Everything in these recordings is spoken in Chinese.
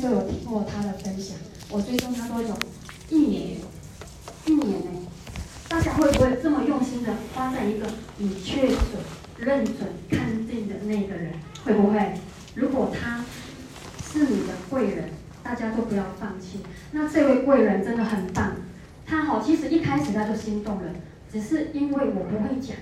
就有听过他的分享。我追踪他多久？一年，一年呢？大家会不会这么用心的发展一个你确准、认准、看定的那个人？会不会？如果他是你的贵人，大家都不要放弃。那这位贵人真的很棒，他好，其实一开始他就心动了，只是因为我不会讲，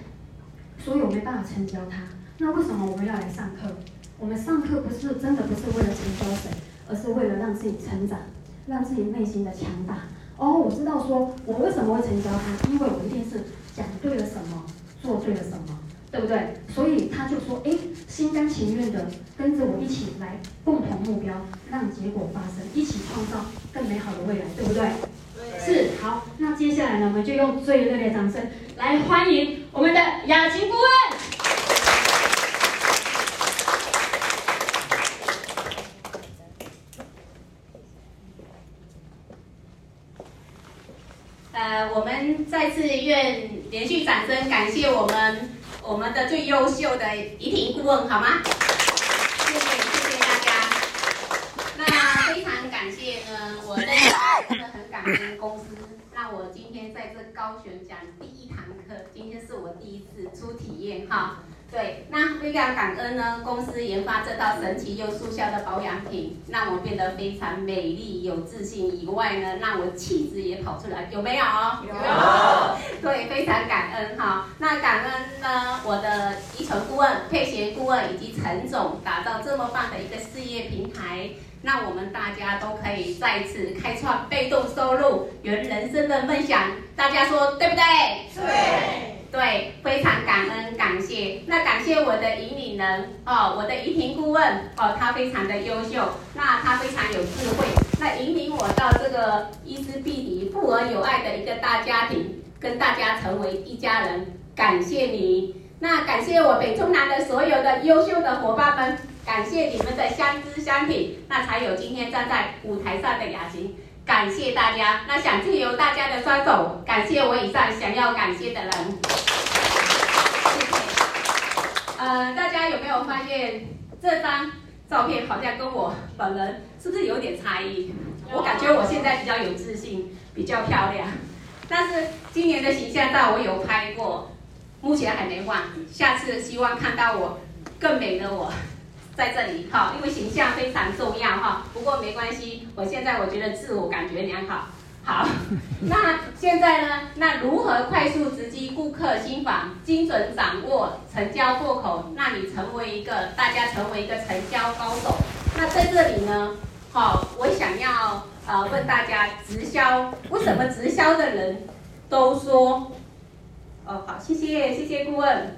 所以我没办法成交他。那为什么我们要来上课？我们上课不是真的不是为了成交谁，而是为了让自己成长，让自己内心的强大。哦，我知道说，我为什么会成交他，因为我一定是讲对了什么，做对了什么，对不对？所以他就说，哎，心甘情愿的跟着我一起来，共同目标，让结果发生，一起创造更美好的未来，对不对？对。是。好，那接下来呢，我们就用最热烈的掌声来欢迎我们的雅琴顾问。呃，我们再次愿连续掌声感谢我们我们的最优秀的怡婷顾问，好吗？谢谢谢谢大家。那非常感谢呢，我真的很感恩公司，让我今天在这高雄讲第一堂课，今天是我第一次出体验哈。对，那非常感恩呢，公司研发这套神奇又速效的保养品，让我变得非常美丽有自信以外呢，让我气质也跑出来，有没有？有。对，非常感恩哈。那感恩呢，我的依纯顾问、佩贤顾问以及陈总打造这么棒的一个事业平台，让我们大家都可以再次开创被动收入、圆人生的梦想。大家说对不对？对。对，非常感恩感谢。那感谢我的引领人哦，我的怡婷顾问哦，他非常的优秀，那他非常有智慧，那引领我到这个伊丝碧媞富而有爱的一个大家庭，跟大家成为一家人。感谢你，那感谢我北中南的所有的优秀的伙伴们，感谢你们的相知相挺，那才有今天站在舞台上的雅琴。感谢大家，那想借由大家的双手，感谢我以上想要感谢的人。谢谢。呃，大家有没有发现这张照片好像跟我本人是不是有点差异？我感觉我现在比较有自信，比较漂亮。但是今年的形象照我有拍过，目前还没换。下次希望看到我更美的我。在这里哈，因为形象非常重要哈。不过没关系，我现在我觉得自我感觉良好。好，那现在呢？那如何快速直击顾客心房，精准掌握成交破口，让你成为一个大家成为一个成交高手？那在这里呢，好，我想要呃问大家，直销为什么直销的人都说？哦，好，谢谢谢谢顾问，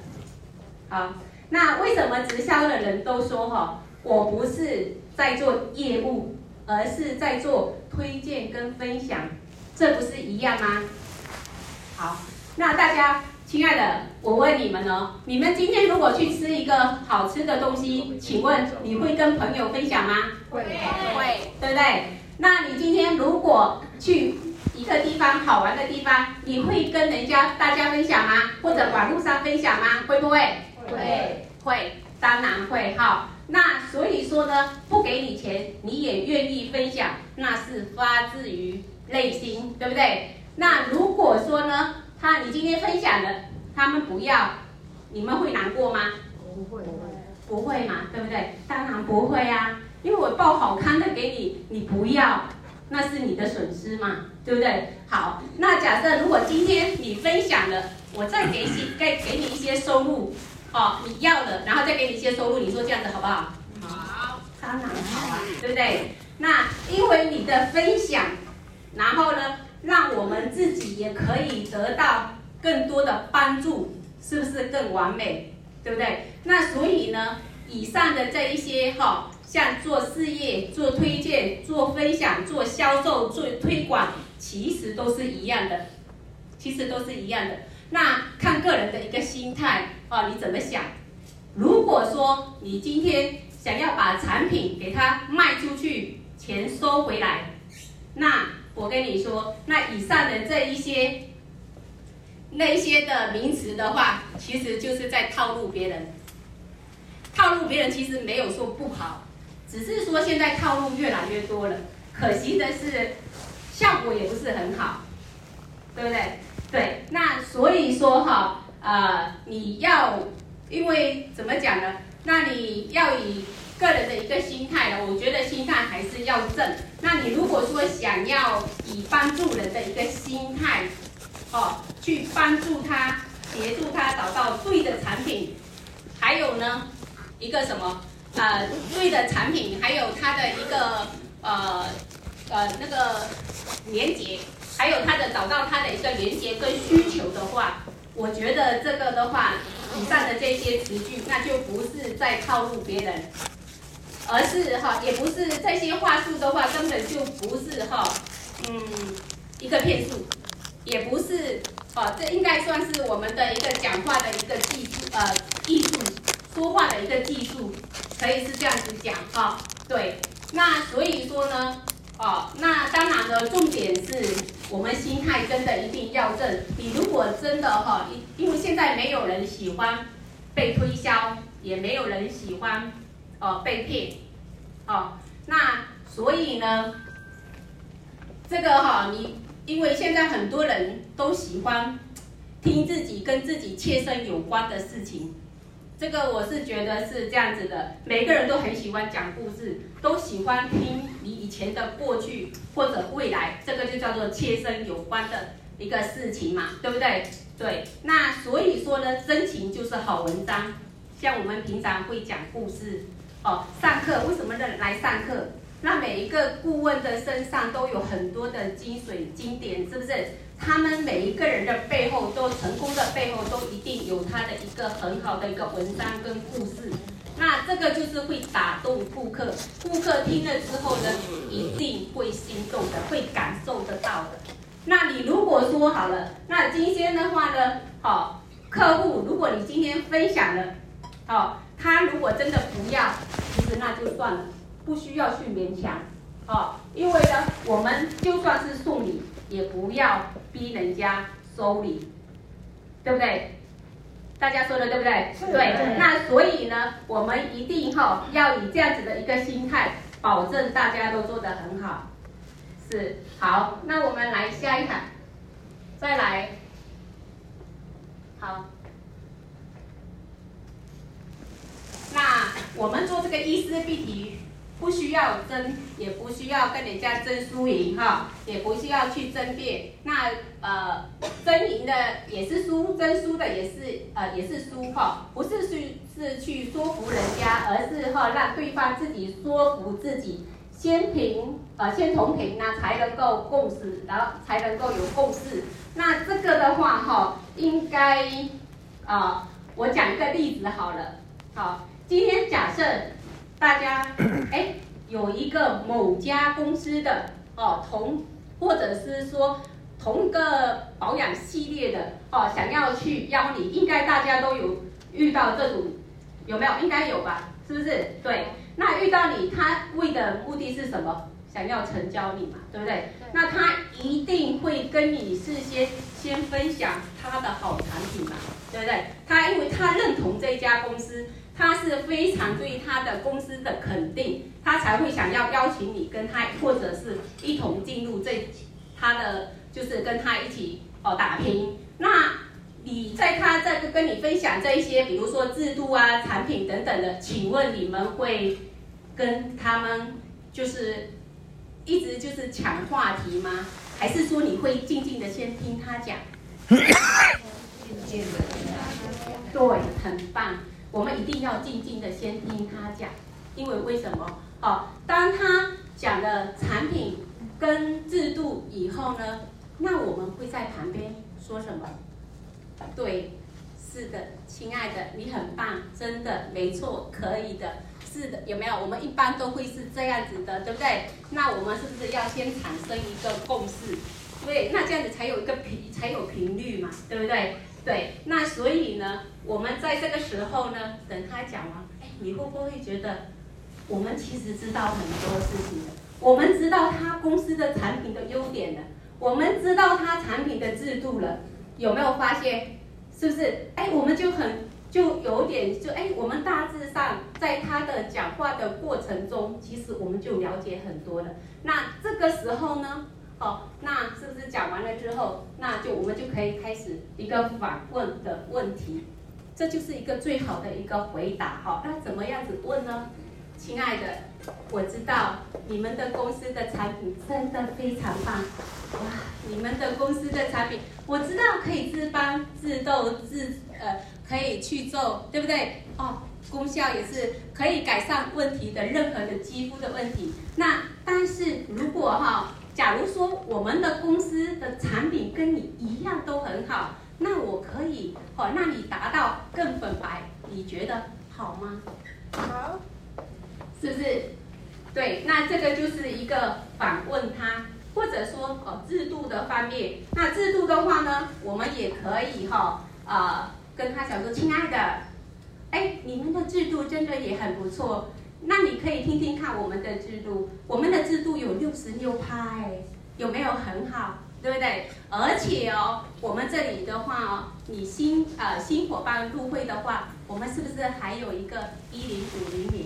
好。那为什么直销的人都说哈，我不是在做业务，而是在做推荐跟分享，这不是一样吗？好，那大家亲爱的，我问你们哦，你们今天如果去吃一个好吃的东西，请问你会跟朋友分享吗？会，会，对不对？那你今天如果去一个地方好玩的地方，你会跟人家大家分享吗？或者网络上分享吗？会不会？会会，当然会哈。那所以说呢，不给你钱，你也愿意分享，那是发自于内心，对不对？那如果说呢，他你今天分享了，他们不要，你们会难过吗？不会，不会嘛，对不对？当然不会啊，因为我报好康的给你，你不要，那是你的损失嘛，对不对？好，那假设如果今天你分享了，我再给些，再给你一些收入。哦，你要了，然后再给你一些收入，你说这样子好不好？好，当然好啊，对不对？那因为你的分享，然后呢，让我们自己也可以得到更多的帮助，是不是更完美？对不对？那所以呢，以上的这一些哈，像做事业、做推荐、做分享、做销售、做推广，其实都是一样的，其实都是一样的。那看个人的一个心态哦，你怎么想？如果说你今天想要把产品给它卖出去，钱收回来，那我跟你说，那以上的这一些那一些的名词的话，其实就是在套路别人。套路别人其实没有说不好，只是说现在套路越来越多了，可惜的是效果也不是很好，对不对？对，那所以说哈，呃，你要因为怎么讲呢？那你要以个人的一个心态呢，我觉得心态还是要正。那你如果说想要以帮助人的一个心态，哦，去帮助他，协助他找到对的产品，还有呢，一个什么？呃，对的产品，还有它的一个呃呃那个连接，还有它的找到它的一个连接跟需求的话，我觉得这个的话，以上的这些词句，那就不是在套路别人，而是哈，也不是这些话术的话，根本就不是哈，嗯，一个骗术，也不是哦，这应该算是我们的一个讲话的一个技术呃艺术，说话的一个技术。可以是这样子讲哈，对，那所以说呢，哦，那当然呢，重点是我们心态真的一定要正。你如果真的哈，因因为现在没有人喜欢被推销，也没有人喜欢哦被骗，哦，那所以呢，这个哈，你因为现在很多人都喜欢听自己跟自己切身有关的事情。这个我是觉得是这样子的，每个人都很喜欢讲故事，都喜欢听你以前的过去或者未来，这个就叫做切身有关的一个事情嘛，对不对？对，那所以说呢，真情就是好文章。像我们平常会讲故事，哦，上课为什么来来上课？那每一个顾问的身上都有很多的精髓经典，是不是？他们每一个人的背后，都成功的背后，都一定有他的一个很好的一个文章跟故事。那这个就是会打动顾客，顾客听了之后呢，一定会心动的，会感受得到的。那你如果说好了，那今天的话呢，好，客户，如果你今天分享了，好，他如果真的不要，其实那就算了，不需要去勉强，好，因为呢，我们就算是送礼，也不要。逼人家收礼，对不对？大家说的对不对？对，那所以呢，我们一定哈要以这样子的一个心态，保证大家都做得很好。是，好，那我们来下一场，再来。好。那我们做这个伊丝碧媞。不需要争，也不需要跟人家争输赢哈，也不需要去争辩。那呃，争赢的也是输，争输的也是呃也是输哈，不是去是去说服人家，而是哈让对方自己说服自己，先平呃先同频那才能够共识，然后才能够有共识。那这个的话哈，应该啊、我讲一个例子好了，好，今天假设。大家，哎，有一个某家公司的哦，同或者是说同一个保养系列的哦，想要去邀你，应该大家都有遇到这种，有没有？应该有吧？是不是？对，那遇到你，他为的目的是什么？想要成交你嘛，对不对？那他一定会跟你事先先分享他的好产品嘛，对不对？他因为他认同这家公司。他是非常对他的公司的肯定，他才会想要邀请你跟他，或者是一同进入这他的，就是跟他一起哦打拼。那你在他在跟你分享这一些，比如说制度啊、产品等等的，请问你们会跟他们就是一直就是抢话题吗？还是说你会静静的先听他讲？静静的，对，很棒。我们一定要静静的先听他讲，因为为什么？哦，当他讲了产品跟制度以后呢，那我们会在旁边说什么？对，是的，亲爱的，你很棒，真的，没错，可以的，是的，有没有？我们一般都会是这样子的，对不对？那我们是不是要先产生一个共识？对，那这样子才有一个频，才有频率嘛，对不对？对，那所以呢，我们在这个时候呢，等他讲完，哎，你会不会觉得，我们其实知道很多事情的，我们知道他公司的产品的优点了，我们知道他产品的制度了，有没有发现？是不是？哎，我们就很就有点就哎，我们大致上在他的讲话的过程中，其实我们就了解很多了。那这个时候呢，哦，那是不是讲完了之后，那就我们就可以开始一个反问的问题，这就是一个最好的一个回答哈。那怎么样子问呢？亲爱的，我知道你们的公司的产品真的非常棒，哇！你们的公司的产品，我知道可以治斑、治痘、治呃，可以去皱，对不对？哦，功效也是可以改善问题的任何的肌肤的问题。那但是如果哈，假如说我们的公司的产品跟你一样都很好，那我可以哦，让你达到更粉白，你觉得好吗？好。是不是？对，那这个就是一个反问他，或者说哦制度的方面。那制度的话呢，我们也可以哈、哦、呃跟他讲说，亲爱的，哎，你们的制度真的也很不错。那你可以听听看我们的制度，我们的制度有六十六趴，哎，有没有很好？对不对？而且哦，我们这里的话哦，你新呃新伙伴入会的话，我们是不是还有一个一零五零零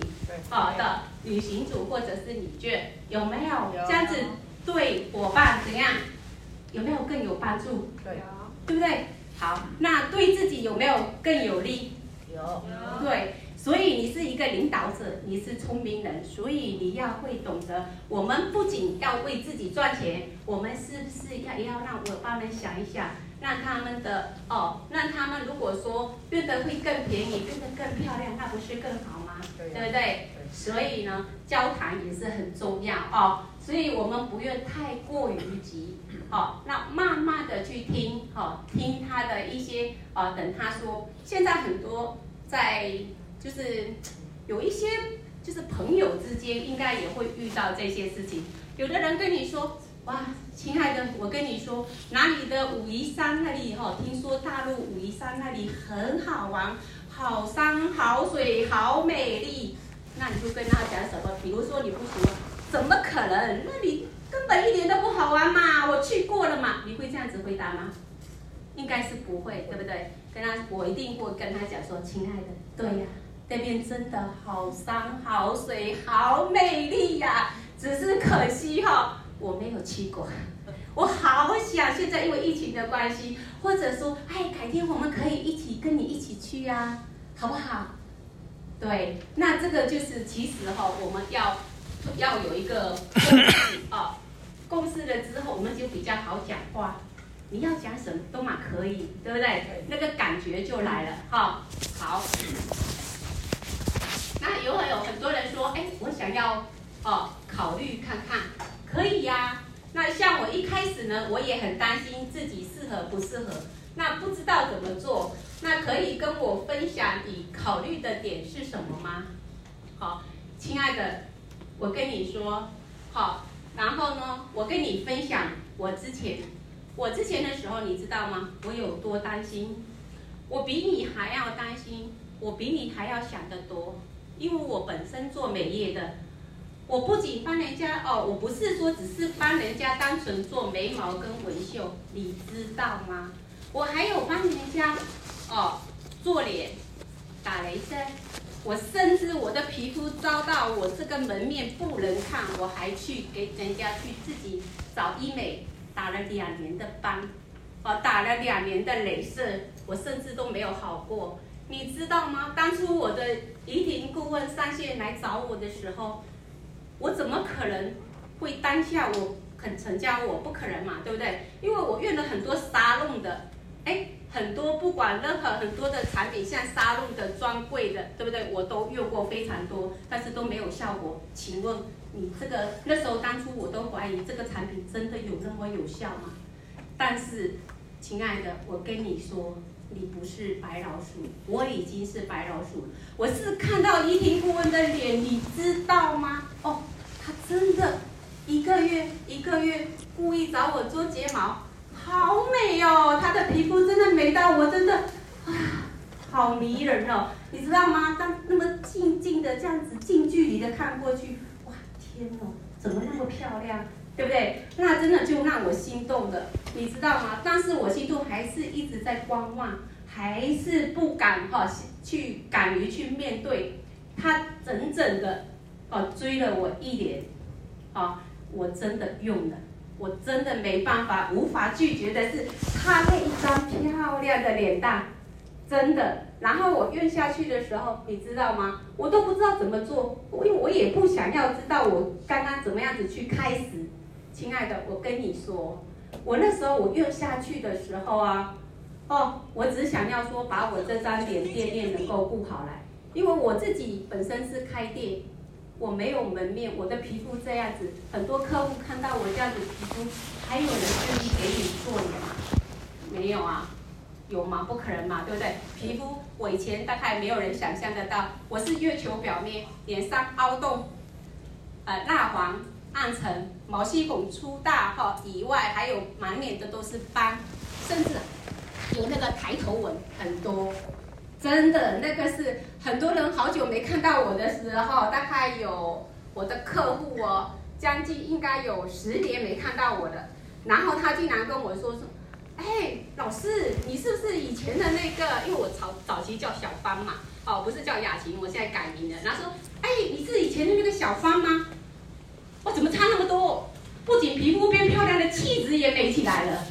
好的旅行组或者是礼券？有没有？这样子对伙伴怎样？有没有更有帮助？对，对不对？好，那对自己有没有更有利？有，对。所以你是一个领导者，你是聪明人，所以你要会懂得。我们不仅要为自己赚钱，我们是不是要也要让伙伴们想一想，让他们的哦，让他们如果说变得会更便宜，变得更漂亮，那不是更好吗？对，对不对？所以呢，交谈也是很重要哦。所以我们不愿太过于急，哦，那慢慢的去听，哦，听他的一些哦，等他说。现在很多在。就是有一些，就是朋友之间应该也会遇到这些事情。有的人跟你说：“哇，亲爱的，我跟你说，哪里的武夷山那里哈，听说大陆武夷山那里很好玩，好山好水好美丽。”那你就跟他讲什么？比如说你不说，怎么可能？那里根本一点都不好玩嘛，我去过了嘛。你会这样子回答吗？应该是不会，对不对？跟他，我一定会跟他讲说：“亲爱的，对呀。”那边真的好山好水好美丽呀，啊，只是可惜哈，哦，我没有去过。我好想现在因为疫情的关系，或者说，哎，改天我们可以一起跟你一起去呀，啊，好不好？对，那这个就是其实哈，我们要要有一个共识啊，共识了之后，我们就比较好讲话。你要讲什么都嘛可以，对不对？那个感觉就来了哈，好。那有很有很多人说，哎，我想要哦，考虑看看，可以呀、那像我一开始呢，我也很担心自己适合不适合，那不知道怎么做。那可以跟我分享你考虑的点是什么吗？好，亲爱的，我跟你说，好，然后呢，我跟你分享我之前，我之前的时候，你知道吗？我有多担心？我比你还要担心，我比你还要想得多。因为我本身做美业的，我不仅帮人家哦，我不是说只是帮人家单纯做眉毛跟纹绣，你知道吗？我还有帮人家哦做脸、打雷针，我甚至我的皮肤遭到我这个门面不能看，我还去给人家去自己找医美打了两年的斑，哦，打了两年的雷射，我甚至都没有好过。你知道吗？当初我的仪婷顾问上线来找我的时候，我怎么可能会当下我肯成交？我不可能嘛，对不对？因为我用了很多沙龙的，哎，很多不管任何很多的产品，像沙龙的专柜的，对不对？我都用过非常多，但是都没有效果。请问你这个那时候当初我都怀疑这个产品真的有那么有效吗？但是，亲爱的，我跟你说。你不是白老鼠，我已经是白老鼠。我是看到仪婷顾问的脸，你知道吗？哦，他真的一个月一个月故意找我做睫毛，好美哦！他的皮肤真的美到我真的啊，好迷人哦！你知道吗？当那么静静的这样子近距离的看过去，哇，天哦，怎么那么漂亮？对不对？那真的就让我心动的，你知道吗？但是我心中还是一直在观望，还是不敢哈去敢于去面对，他整整的哦追了我一年，哦，我真的用了，我真的没办法，无法拒绝的是他那一张漂亮的脸蛋，真的。然后我用下去的时候，你知道吗？我都不知道怎么做，因为我也不想要知道我刚刚怎么样子去开始。亲爱的，我跟你说，我那时候我用下去的时候啊。哦，我只想要说，把我这张脸店面能够顾好来，因为我自己本身是开店，我没有门面，我的皮肤这样子，很多客户看到我这样子皮肤，还有人愿意给你做脸吗？没有啊，有吗？不可能嘛，对不对？皮肤我以前大概没有人想象得到，我是月球表面，脸上凹洞，呃，蜡黄、暗沉、毛细孔粗大哈，以外还有满脸的都是斑，甚至。有那个抬头纹很多，真的那个是很多人好久没看到我的时候，大概有我的客户哦，将近应该有十年没看到我的，然后他竟然跟我说说，哎，老师，你是不是以前的那个？因为我早早期叫小芳嘛，哦，不是叫雅琴，我现在改名了。然后说，哎，你是以前的那个小芳吗？我怎么差那么多？不仅皮肤变漂亮的，气质也美起来了。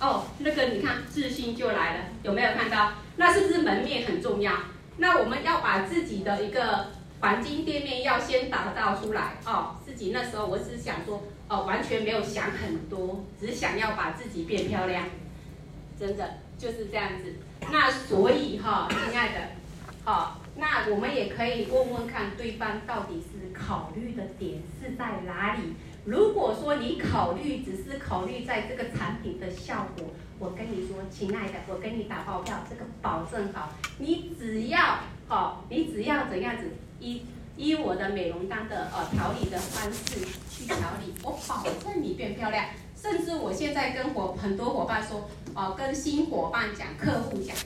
哦，那个你看，自信就来了，有没有看到？那是不是门面很重要？那我们要把自己的一个黄金店面要先打造出来哦。自己那时候我只想说，哦，完全没有想很多，只想要把自己变漂亮，真的就是这样子。那所以哈、亲爱的，好、哦，那我们也可以问问看对方到底考虑的点是在哪里。如果说你考虑只是考虑在这个产品的效果，我跟你说，亲爱的，我跟你打包票，这个保证好，你只要好，你只要怎样子依依我的美容单的呃调理的方式去调理，我保证你变漂亮。甚至我现在跟伙很多伙伴说，哦、跟新伙伴讲，客户讲，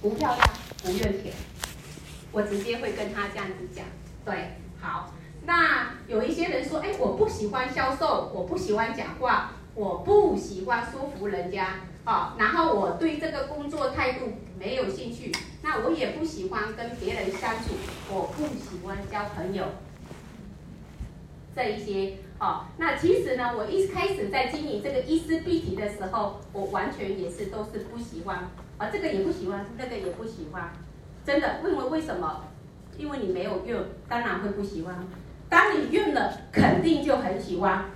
不漂亮不用钱，我直接会跟他这样子讲，对，好。那有一些人说，哎，我不喜欢销售，我不喜欢讲话，我不喜欢说服人家，啊，然后我对这个工作态度没有兴趣，那我也不喜欢跟别人相处，我不喜欢交朋友，这一些，哦，那其实呢，我一开始在经营这个伊丝碧提的时候，我完全也是都是不喜欢，啊，这个也不喜欢，那个也不喜欢，真的，问问为什么？因为你没有用，当然会不喜欢。当你用了，肯定就很喜欢，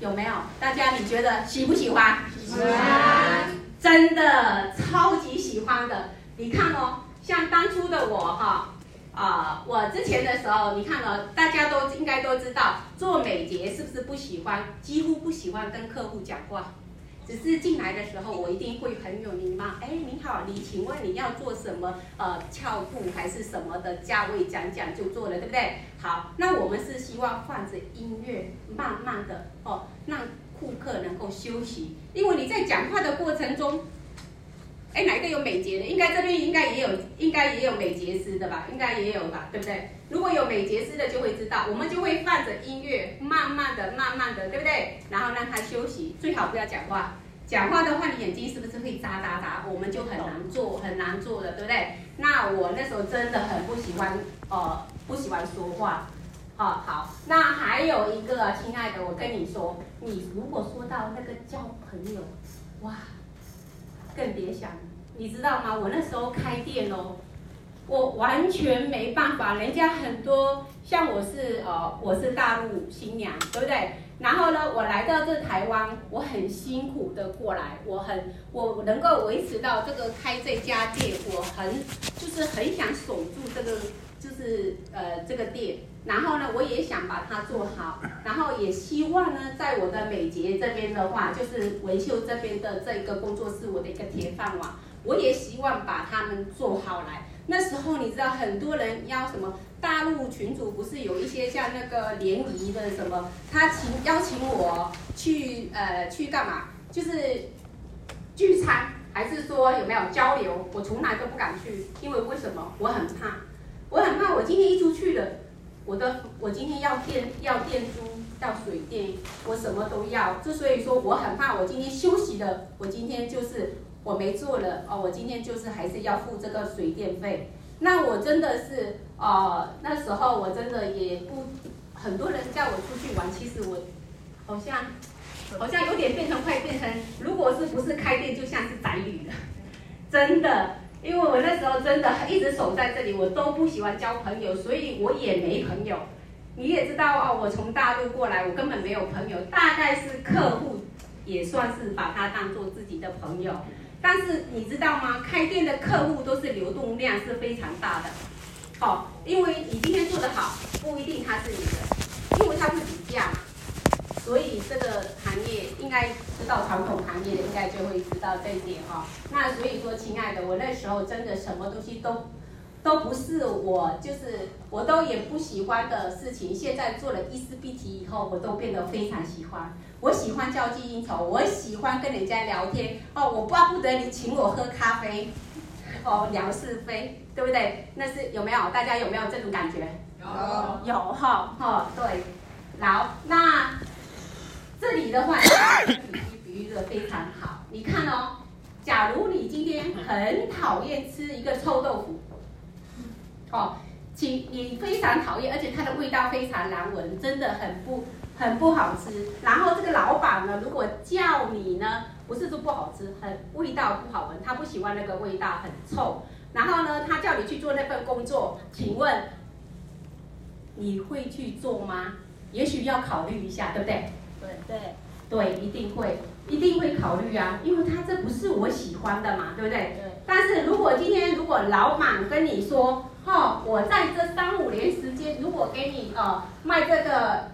有没有？大家你觉得喜不喜欢？喜欢，真的超级喜欢的。你看哦，像当初的我哈，啊、我之前的时候，你看哦，大家都应该都知道，做美睫是不是不喜欢？几乎不喜欢跟客户讲话。只是进来的时候，我一定会很有礼貌。哎，你好，你请问你要做什么？呃，翘步还是什么的价位讲讲就做了，对不对？好，那我们是希望放着音乐，慢慢的哦，让顾客能够休息。因为你在讲话的过程中，哎，哪一个有美睫的？应该这边应该也有，应该也有美睫师的吧？应该也有吧，对不对？如果有美睫师的，就会知道，我们就会放着音乐，慢慢的、慢慢的，对不对？然后让他休息，最好不要讲话。讲话的话，你眼睛是不是会眨眨眨？我们就很难做，很难做的，对不对？那我那时候真的很不喜欢，呃，不喜欢说话。好、哦、好，那还有一个，亲爱的，我跟你说，你如果说到那个交朋友，哇，更别想，你知道吗？我那时候开店哦。我完全没办法，人家很多像我是呃，我是大陆新娘，对不对？然后呢，我来到这台湾，我很辛苦的过来，我很我能够维持到这个开这家店，我很就是很想守住这个就是呃这个店。然后呢，我也想把它做好，然后也希望呢，在我的美睫这边的话，就是维秀这边的这一个工作室我的一个铁饭碗，我也希望把他们做好来。那时候你知道很多人邀什么大陆群主，不是有一些像那个联谊的什么，他请邀请我去呃去干嘛？就是聚餐，还是说有没有交流？我从来都不敢去，因为为什么？我很怕，我很怕我今天一出去了，我的我今天要电要电租要水电，我什么都要，就所以说我很怕我今天休息了，我今天就是。我没做了哦，我今天就是还是要付这个水电费，那我真的是，呃，那时候我真的也不，很多人叫我出去玩，其实我好像好像有点变成快变成，如果是不是开店，就像是宅女了，真的，因为我那时候真的一直守在这里，我都不喜欢交朋友，所以我也没朋友。你也知道啊，我从大陆过来，我根本没有朋友，大概是客户也算是把他当做自己的朋友。但是你知道吗？开店的客户都是流动量是非常大的，好，因为你今天做得好，不一定他是你的，因为他是底价嘛。所以这个行业应该知道传统行业的，应该就会知道这一点哈。那所以说，亲爱的，我那时候真的什么东西都。都不是我，就是我都也不喜欢的事情。现在做了伊丝碧媞以后，我都变得非常喜欢。我喜欢交际应酬，我喜欢跟人家聊天哦。我巴不得你请我喝咖啡，哦，聊是非，对不对？那是有没有？大家有没有这种感觉？有有哈哈，对。好，那这里的话，比喻比喻的非常好。你看哦，假如你今天很讨厌吃一个臭豆腐。哦，请你非常讨厌，而且它的味道非常难闻，真的很不很不好吃。然后这个老板呢，如果叫你呢，不是说不好吃，很味道不好闻，他不喜欢那个味道，很臭。然后呢，他叫你去做那份工作，请问你会去做吗？也许要考虑一下，对不对？对对对，一定会，一定会考虑啊，因为他这不是我喜欢的嘛，对不对？对。但是如果今天如果老板跟你说，哦，我在这三五年时间，如果给你呃卖这个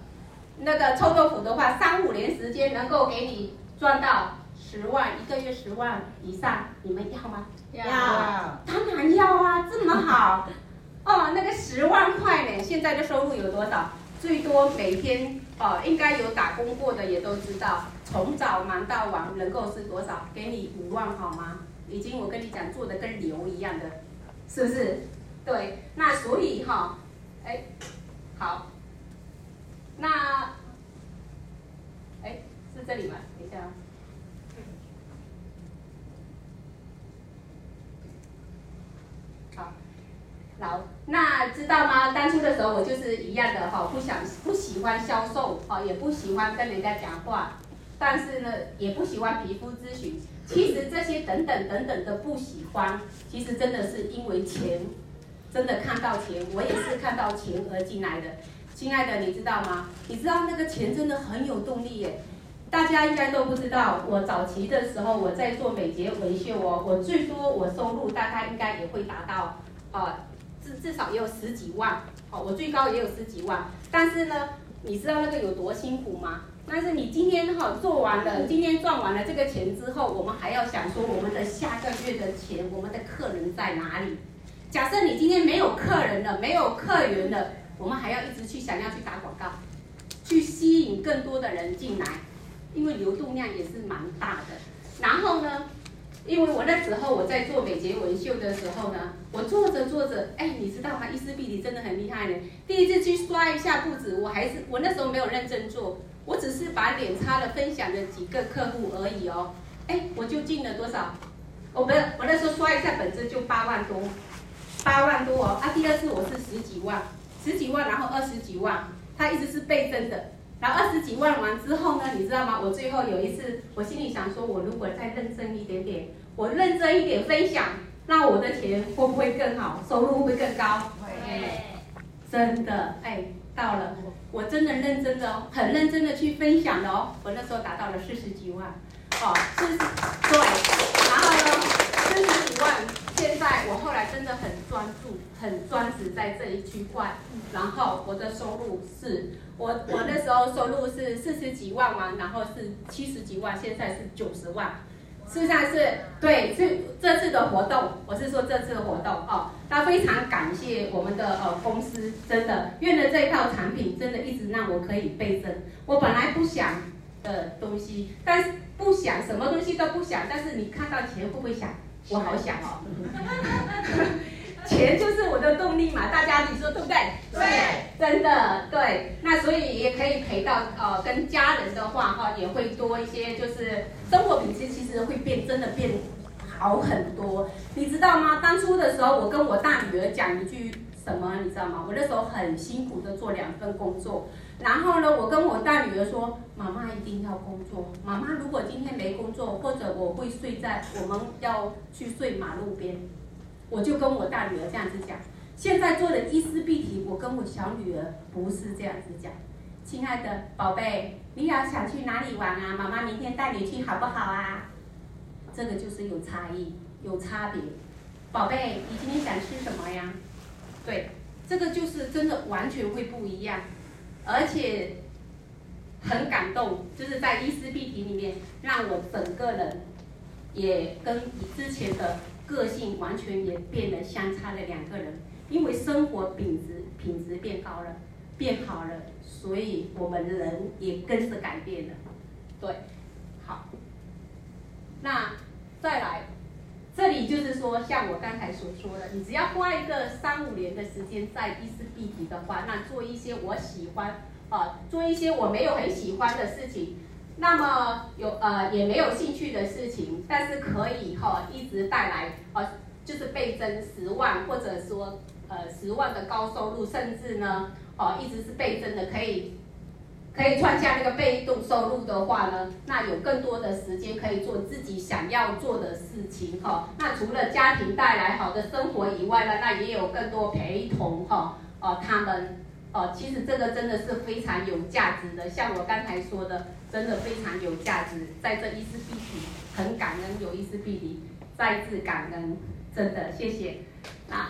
那个臭豆腐的话，三五年时间能够给你赚到十万，一个月十万以上，你们要吗？要，当然要啊，这么好哦，那个十万块呢，现在的收入有多少？最多每天哦，应该有打工过的也都知道，从早忙到晚能够是多少？给你五万好吗？已经我跟你讲做的跟牛一样的，是不是？对，那所以哈，哎，好，那，哎，是这里吗？等一下，好，好，那知道吗？当初的时候我就是一样的哈，不想不喜欢销售，哈，也不喜欢跟人家讲话，但是呢，也不喜欢皮肤咨询。其实这些等等等等的不喜欢，其实真的是因为钱。真的看到钱，我也是看到钱而进来的。亲爱的，你知道吗？你知道那个钱真的很有动力耶。大家应该都不知道，我早期的时候我在做美睫纹绣哦，我最多我收入大概应该也会达到，呃，至至少也有十几万，哦，我最高也有十几万。但是呢，你知道那个有多辛苦吗？但是你今天哈做完了，今天赚完了这个钱之后，我们还要想说我们的下个月的钱，我们的客人在哪里？假设你今天没有客人了，没有客源了，我们还要一直去想要去打广告，去吸引更多的人进来，因为流动量也是蛮大的。然后呢，因为我那时候我在做美睫纹绣的时候呢，我做着做着，哎，你知道吗？伊思碧媞真的很厉害呢。第一次去刷一下肚子，我还是我那时候没有认真做，我只是把脸擦了，分享了几个客户而已哦。哎，我就进了多少？我不是，我那时候刷一下本子就八万多。八万多哦，啊，第二次我是十几万，十几万，然后二十几万，它一直是倍增的。然后二十几万完之后呢，你知道吗？我最后有一次，我心里想说，我如果再认真一点点，我认真一点分享，那我的钱会不会更好？收入会不会更高？会。真的，哎，到了，我真的认真的，很认真的去分享的哦。我那时候达到了四十几万，哦，四十，对，然后呢，四十几万。现在我后来真的很专注，很专职在这一区块，然后我的收入是，我我那时候收入是四十几万嘛，然后是七十几万，现在是九十万，实际上是对，这这次的活动，我是说这次的活动哦，那非常感谢我们的呃公司，真的，用了这套产品真的一直让我可以倍增，我本来不想的东西，但是不想什么东西都不想，但是你看到钱会不会想？我好想哦，钱就是我的动力嘛，大家你说对不对？对，真的对。那所以也可以陪到呃，跟家人的话哈，也会多一些，就是生活品质其实会变，真的变好很多。你知道吗？当初的时候，我跟我大女儿讲一句什么，你知道吗？我那时候很辛苦的做两份工作，然后呢，我跟我大女儿说，妈妈一定要工作。妈妈如果今天没工作，或者我会睡在我们要去睡马路边，我就跟我大女儿这样子讲。现在做的伊丝碧媞，我跟我小女儿不是这样子讲。亲爱的宝贝，你要想去哪里玩啊？妈妈明天带你去好不好啊？这个就是有差异，有差别。宝贝，你今天想吃什么呀？对，这个就是真的完全会不一样，而且很感动，就是在伊丝碧媞里面，让我整个人也跟之前的个性完全也变得相差了两个人，因为生活品质品质变高了。变好了，所以我们人也跟着改变了。对，好，那再来，这里就是说，像我刚才所说的，你只要花一个三五年的时间在伊丝必提的话，那做一些我喜欢啊、做一些我没有很喜欢的事情，那么有呃也没有兴趣的事情，但是可以哈、一直带来呃就是倍增十万，或者说呃十万的高收入，甚至呢。哦，一直是倍增的，可以可以创下那个被动收入的话呢，那有更多的时间可以做自己想要做的事情哈。那除了家庭带来好的生活以外呢，那也有更多陪同哈。哦，他们哦，其实这个真的是非常有价值的。像我刚才说的，真的非常有价值。在这一次必提，很感恩有一次必提，再次感恩，真的谢谢。那。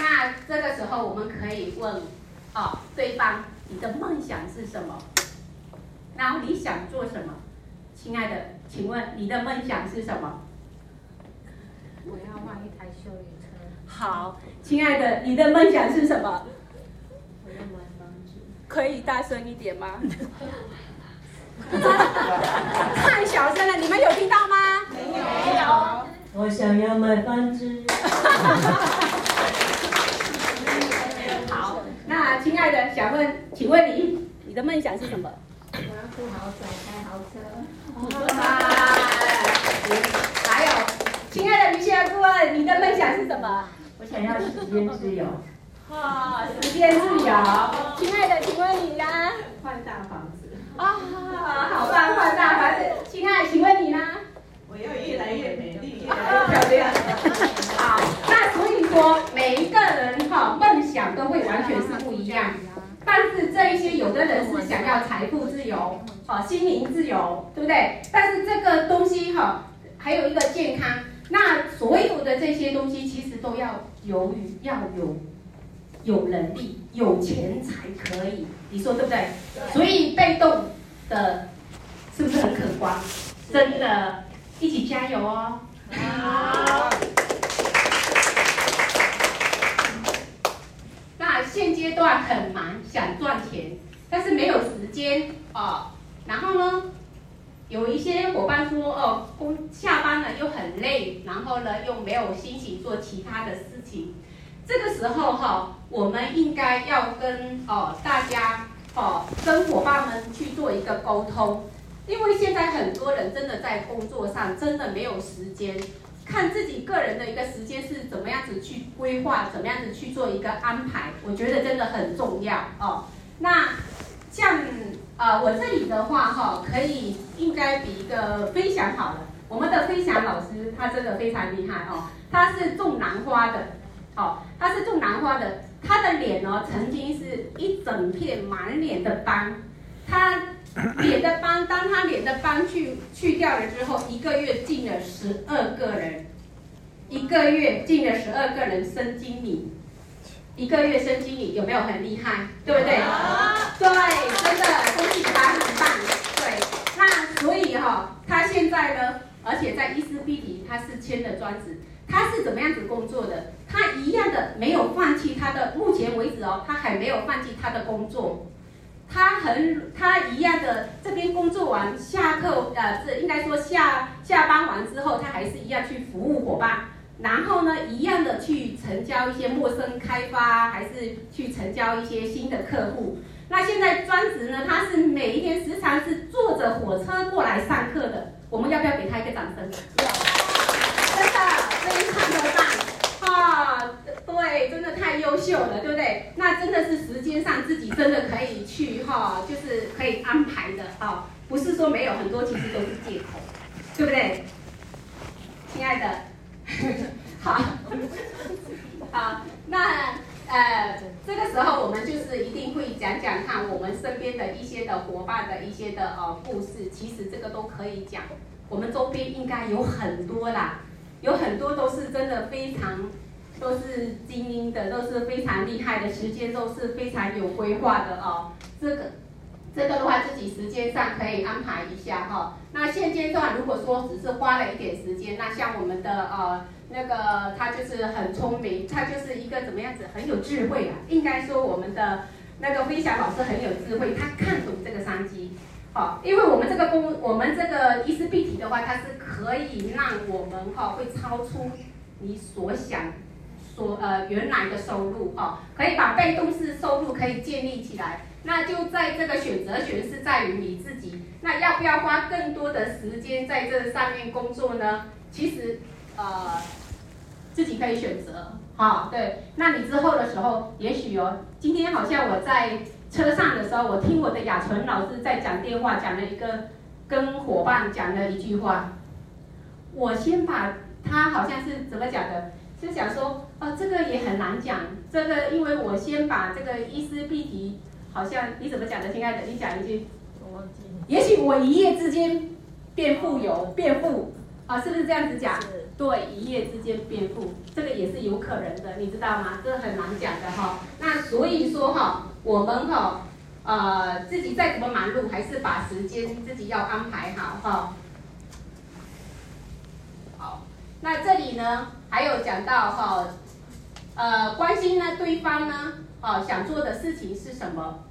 那这个时候我们可以问，哦，对方，你的梦想是什么？然后你想做什么？亲爱的，请问你的梦想是什么？我要换一台修理车。好，亲爱的，你的梦想是什么？可以大声一点吗？太小声了，你们有听到吗？没有。我想要买房子。那亲爱的，想问，请问你，你的梦想是什么？我要住豪宅，开豪车。哇，还有，亲爱的米歇尔顾问，你的梦想是什么？我想要时间自由。啊，时间自由。亲爱的，请问你呢？换大房子。啊，好棒，换大房子。亲爱的，请问你呢？我要越来越美丽，越来越漂亮。好，那所以说，每一个人哈梦想都会完全是不一样。但是这一些，有的人是想要财富自由，好，心灵自由，对不对？但是这个东西哈，还有一个健康。那所有的这些东西，其实都要由于要有有能力、有钱才可以。你说对不对？所以被动的，是不是很可观？真的。一起加油哦！好。那现阶段很忙，想赚钱，但是没有时间哦。然后呢，有一些伙伴说哦，工下班了又很累，然后呢又没有心情做其他的事情。这个时候哈、哦，我们应该要跟哦大家哦跟伙伴们去做一个沟通。因为现在很多人真的在工作上真的没有时间，看自己个人的一个时间是怎么样子去规划，怎么样子去做一个安排，我觉得真的很重要哦。那像呃我这里的话哈，可以应该比一个飞翔好了。我们的飞翔老师他真的非常厉害哦，他是种兰花的，哦，他是种兰花的，他的脸呢曾经是一整片满脸的斑，他。脸的斑，当他脸的斑去去掉了之后，一个月进了十二个人，一个月进了十二个人升经理，一个月升经理有没有很厉害？对不对？啊、对，真的恭喜他很棒。对，那所以哈、哦，他现在呢，而且在伊丝碧媞他是签了专职，他是怎么样子工作的？他一样的没有放弃他的，目前为止哦，他还没有放弃他的工作。他很，他一样的，这边工作完下课，呃，这应该说下下班完之后，他还是一样去服务伙伴，然后呢，一样的去成交一些陌生开发，还是去成交一些新的客户。那现在专职呢，他是每一天时常是坐着火车过来上课的。我们要不要给他一个掌声？要，真的非常的棒啊！真的太优秀了，对不对？那真的是时间上自己真的可以去哈，就是可以安排的啊，不是说没有很多，其实都是借口，对不对？亲爱的，好，好，那呃，这个时候我们就是一定会讲讲看我们身边的一些的伙伴的一些的呃故事，其实这个都可以讲。我们周边应该有很多啦，有很多都是真的非常。都是精英的，都是非常厉害的，时间都是非常有规划的哦。这个，这个的话，自己时间上可以安排一下哈、那现阶段如果说只是花了一点时间，那像我们的呃那个他就是很聪明，他就是一个怎么样子很有智慧啊。应该说我们的那个飞翔老师很有智慧，他看懂这个商机。好、因为我们这个工，我们这个一思碧媞的话，它是可以让我们哈、会超出你所想。所呃原来的收入哦，可以把被动式收入可以建立起来，那就在这个选择权是在于你自己，那要不要花更多的时间在这上面工作呢？其实呃自己可以选择，哈、对，那你之后的时候，也许哦，今天好像我在车上的时候，我听我的雅纯老师在讲电话，讲了一个跟伙伴讲了一句话，我先把他好像是怎么讲的。是想说，哦，这个也很难讲。这个，因为我先把这个伊思碧媞，好像你怎么讲的？亲爱的，你讲一句。我忘记。也许我一夜之间变富有，变富，啊，是不是这样子讲？是。对，一夜之间变富，这个也是有可能的，你知道吗？这个很难讲的哈。那所以说哈，我们哈，呃，自己再怎么忙碌，还是把时间自己要安排好哈。好，那这里呢？还有讲到哈，呃，关心呢对方呢，哦，想做的事情是什么？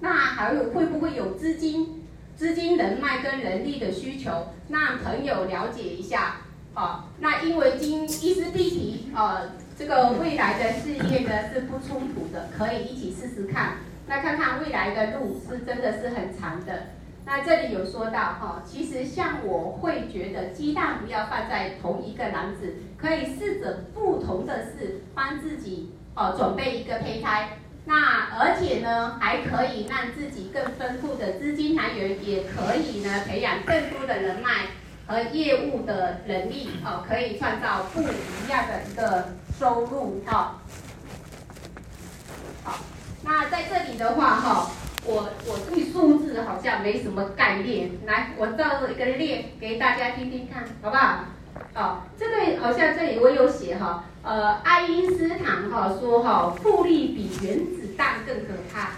那还有会不会有资金、资金人脉跟人力的需求？让朋友了解一下，哦，那因为经伊思碧媞，呃，这个未来的事业呢是不冲突的，可以一起试试看，那看看未来的路是真的是很长的。那这里有说到哈，其实像我会觉得鸡蛋不要放在同一个篮子，可以试着不同的事，帮自己哦准备一个胚胎。那而且呢，还可以让自己更丰富的资金来源，也可以呢培养更多的人脉和业务的能力哦，可以创造不一样的一个收入哈。好，那在这里的话哈。我我对数字好像没什么概念，来，我造一个列给大家听听看，好不好？哦，这个好像这里我有写哈，呃，爱因斯坦哈说哈，复利比原子弹更可怕，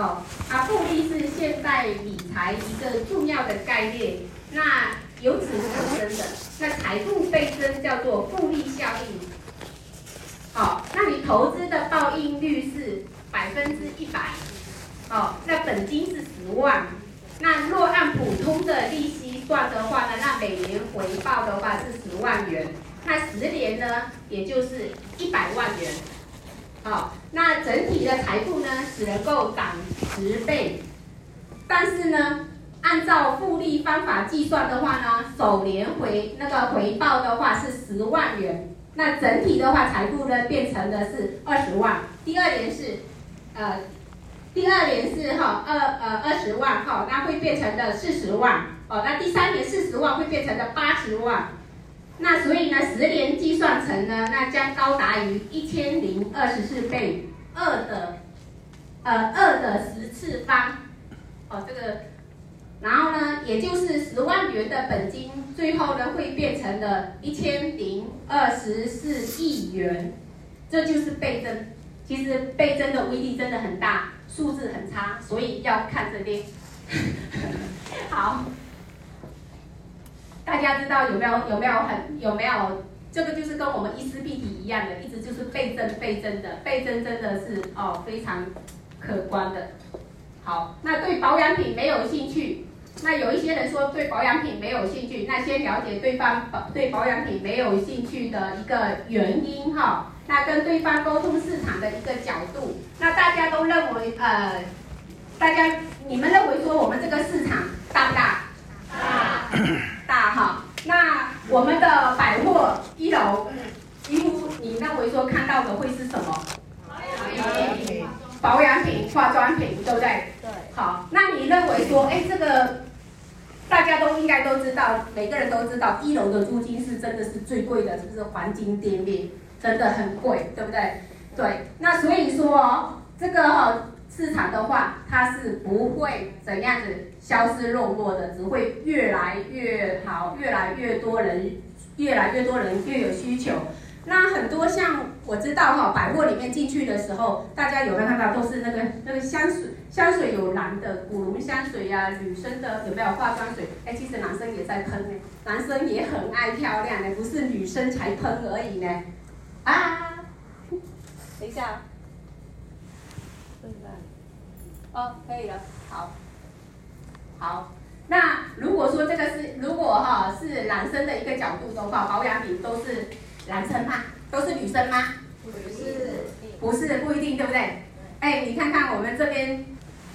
哦，啊，复利是现代理财一个重要的概念，那由此产生的，那财富倍增叫做复利效应，好，那你投资的报应率是百分之一百。哦，那本金是十万，那若按普通的利息算的话呢，那每年回报的话是十万元，那十年呢，也就是一百万元。好、那整体的财富呢，只能够涨十倍，但是呢，按照复利方法计算的话呢，首年回那个回报的话是十万元，那整体的话财富呢变成的是二十万，第二年是，呃。第二年是哈二呃二十万哈，那会变成的四十万哦。那第三年四十万会变成的八十万，那所以呢十年计算成呢，那将高达于一千零二十四倍二的呃二的十次方哦这个，然后呢也就是十万元的本金，最后呢会变成了一千零二十四亿元，这就是倍增。其实倍增的威力真的很大。数字很差，所以要看这边。好，大家知道有没有有没有很有没有？这个就是跟我们医师必提一样的，一直就是倍增倍增的，倍增真的是哦非常可观的。好，那对保养品没有兴趣，那有一些人说对保养品没有兴趣，那先了解对方保对保养品没有兴趣的一个原因哈。那跟对方沟通市场的一个角度，那大家都认为呃，大家你们认为说我们这个市场大不大？大，大哈。那我们的百货一楼，几乎你认为说看到的会是什么？保养品、保养品、化妆品，对不对？对。好，那你认为说，哎，这个大家都应该都知道，每个人都知道，一楼的租金是真的是最贵的，是不是黄金店面？真的很贵，对不对？对。那所以说哦，这个哈市场的话，它是不会怎样子消失落寞的，只会越来越好，越来越多人，越来越多人越有需求。那很多像我知道哈，百货里面进去的时候，大家有没有看到都是那个那个香水，香水有蓝的古龙香水呀、女生的有没有化妆水？哎，其实男生也在喷呢，男生也很爱漂亮呢，不是女生才喷而已呢。啊，等一下，哦，可以了，好，好。那如果说这个是如果哈是男生的一个角度的话，保养品都是。男生吗？都是女生吗？不是，不是不一定，对不对？哎，你看看我们这边，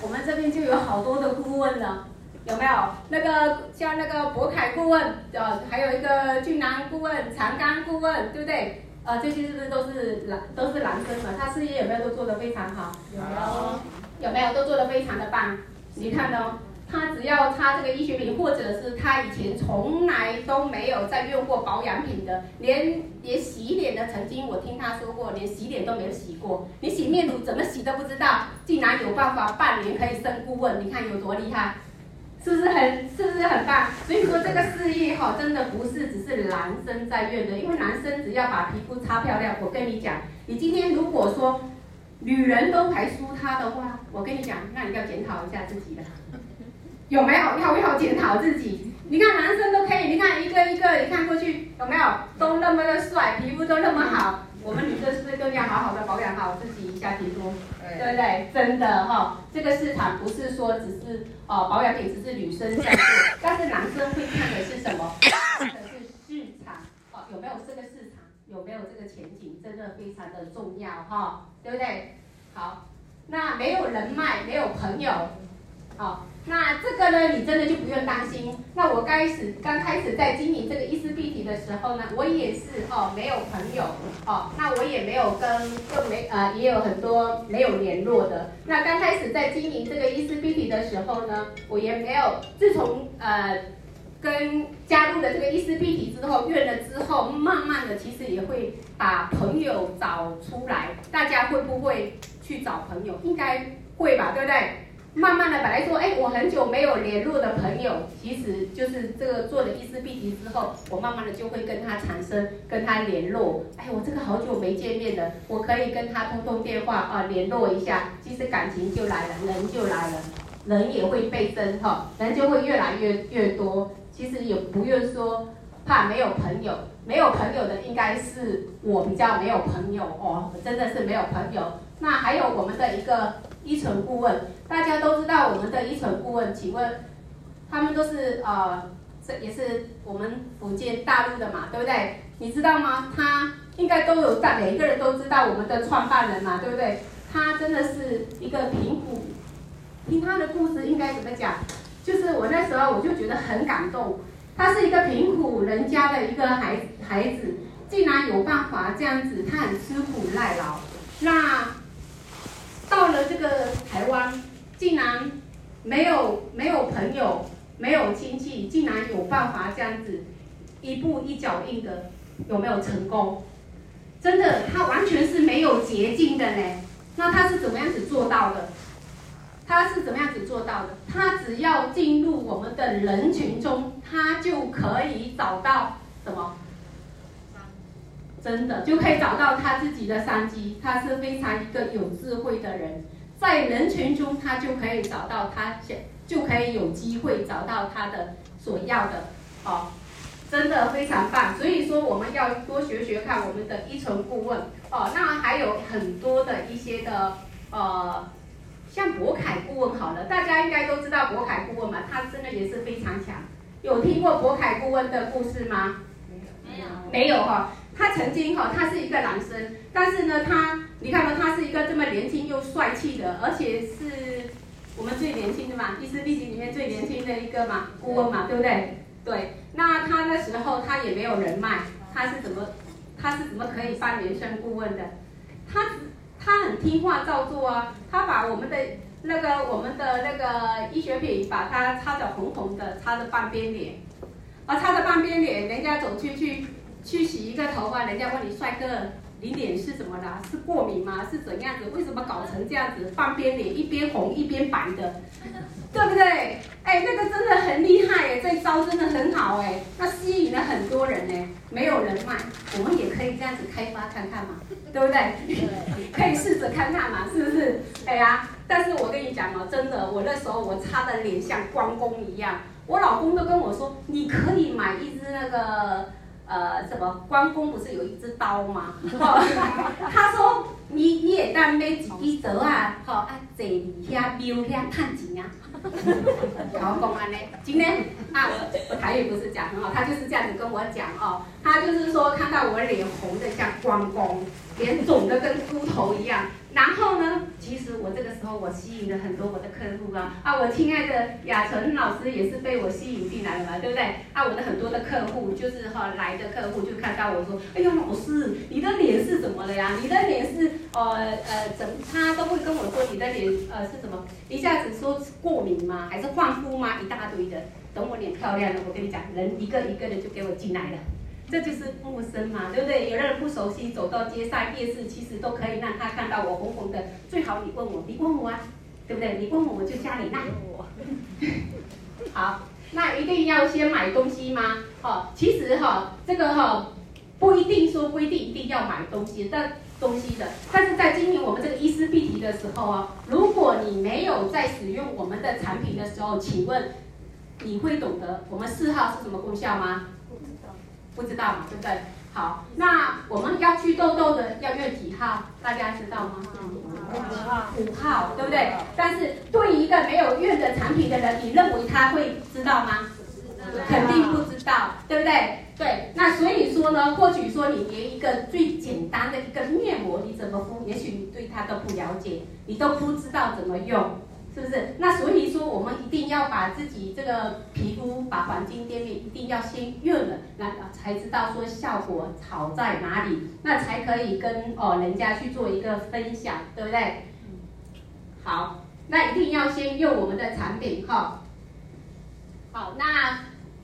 我们这边就有好多的顾问了，有没有？那个像那个博凯顾问，呃，还有一个俊男顾问、长刚顾问，对不对？呃，这些是不是都是男都是男生嘛？他事业有没有都做得非常好？有，有没有都做得非常的棒？你看哦。他只要擦这个医学品，或者是他以前从来都没有在用过保养品的，连连洗脸的，曾经我听他说过，连洗脸都没有洗过，你洗面乳怎么洗都不知道，竟然有办法半年可以升顾问，你看有多厉害，是不是很是不是很棒？所以说这个事业哈，真的不是只是男生在用的，因为男生只要把皮肤擦漂亮，我跟你讲，你今天如果说女人都排输他的话，我跟你讲，那你要检讨一下自己了。有没有要不要检讨自己？你看男生都可以，你看一个一个，你看过去有没有都那么的帅，皮肤都那么好。我们女生是不是更要好好的保养好自己一下皮肤？对，不对？真的哈、哦，这个市场不是说只是哦保养品，只是女生在做，但是男生会看的是什么？看的是市场哦，有没有这个市场？有没有这个前景？真的非常的重要哈、哦，对不对？好，那没有人脉，没有朋友，好、哦。那这个呢，你真的就不用担心。那我开始刚开始在经营这个伊丝碧媞的时候呢，我也是哦，没有朋友哦，那我也没有跟就没呃，也有很多没有联络的。那刚开始在经营这个伊丝碧媞的时候呢，我也没有。自从呃跟加入了这个伊丝碧媞之后，用了之后，慢慢的其实也会把朋友找出来。大家会不会去找朋友？应该会吧，对不对？慢慢的，本来说，哎，我很久没有联络的朋友，其实就是这个做了一丝碧媞之后，我慢慢的就会跟他产生跟他联络。哎，我这个好久没见面了，我可以跟他通通电话啊，联络一下，其实感情就来了，人就来了，人也会倍增哈，人就会越来越越多。其实也不用说怕没有朋友，没有朋友的应该是我比较没有朋友哦，真的是没有朋友。那还有我们的一个。依存顾问，大家都知道我们的依存顾问，请问他们都是呃，这也是我们福建大陆的嘛，对不对？你知道吗？他应该都有在，每一个人都知道我们的创办人嘛，对不对？他真的是一个贫苦，听他的故事应该怎么讲？就是我那时候我就觉得很感动，他是一个贫苦人家的一个孩孩子，竟然有办法这样子，他很吃苦耐劳，那。到了这个台湾，竟然没有没有朋友，没有亲戚，竟然有办法这样子一步一脚印的，有没有成功？真的，他完全是没有捷径的呢。那他是怎么样子做到的？他是怎么样子做到的？他只要进入我们的人群中，他就可以找到什么？真的就可以找到他自己的商机，他是非常一个有智慧的人，在人群中他就可以找到他想，就可以有机会找到他的所要的，哦，真的非常棒。所以说我们要多学学看我们的依存顾问，哦，那还有很多的一些的，呃，像博凯顾问好了，大家应该都知道博凯顾问嘛，他真的也是非常强。有听过博凯顾问的故事吗？没有，没有哈。他曾经哈，他是一个男生，但是呢，他你看到他是一个这么年轻又帅气的，而且是我们最年轻的嘛，医师毕业里面最年轻的一个嘛，顾问嘛，对不对？对，那他那时候他也没有人脉，他是怎么，他是怎么可以当人生顾问的？他他很听话照做啊，他把我们的那个我们的那个医学品，把它擦得红红的，擦着半边脸，啊，擦着半边脸，人家走去去去洗一个头发，人家问你帅哥。你脸是怎么啦？是过敏吗？是怎样子？为什么搞成这样子？半边脸一边红一边白的，对不对？哎，那个真的很厉害哎，这招真的很好哎，那吸引了很多人呢。没有人脉，我们也可以这样子开发看看嘛，对不对？可以试着看看嘛，是不是？哎呀，但是我跟你讲哦，真的，我那时候我擦的脸像关公一样，我老公都跟我说，你可以买一支那个。呃，什么关公不是有一只刀吗？他说你你也当买一支刀啊，好啊，坐里遐庙遐趁钱啊。然后公安呢，今天啊，我台语不是讲很好，他就是这样子跟我讲哦，他就是说看到我脸红的像关公，脸肿的跟猪头一样。然后呢，其实我这个时候我吸引了很多我的客户啊，啊，我亲爱的雅纯老师也是被我吸引进来了嘛，对不对？啊，我的很多的客户就是哈来的客户就看到我说，哎呦老师，你的脸是怎么了呀？你的脸是呃呃怎么？他都会跟我说你的脸呃是什么？一下子说过敏吗？还是换肤吗？一大堆的。等我脸漂亮了，我跟你讲，人一个一个的就给我进来了。这就是陌生嘛，对不对？有的人不熟悉，走到街上夜市，其实都可以让他看到我红红的。最好你问我，你问我啊，对不对？你问我，我就加你那。好，那一定要先买东西吗？哦，其实哈、哦，这个哈、哦，不一定说规定一定要买东西，但东西的。但是在经营我们这个医师必提的时候啊，如果你没有在使用我们的产品的时候，请问你会懂得我们四号是什么功效吗？不知道嘛，对不对？好，那我们要去痘痘的要用几号？大家知道吗？五号，五号，对不对？但是对于一个没有用的产品的人，你认为他会知道吗？肯定不知道，对不对？对，那所以说呢，或许说你连一个最简单的一个面膜你怎么敷，也许你对它都不了解，你都不知道怎么用。是不是？那所以说，我们一定要把自己这个皮肤，把黄金店面一定要先用了，那才知道说效果好在哪里，那才可以跟哦人家去做一个分享，对不对？好，那一定要先用我们的产品哈。好，那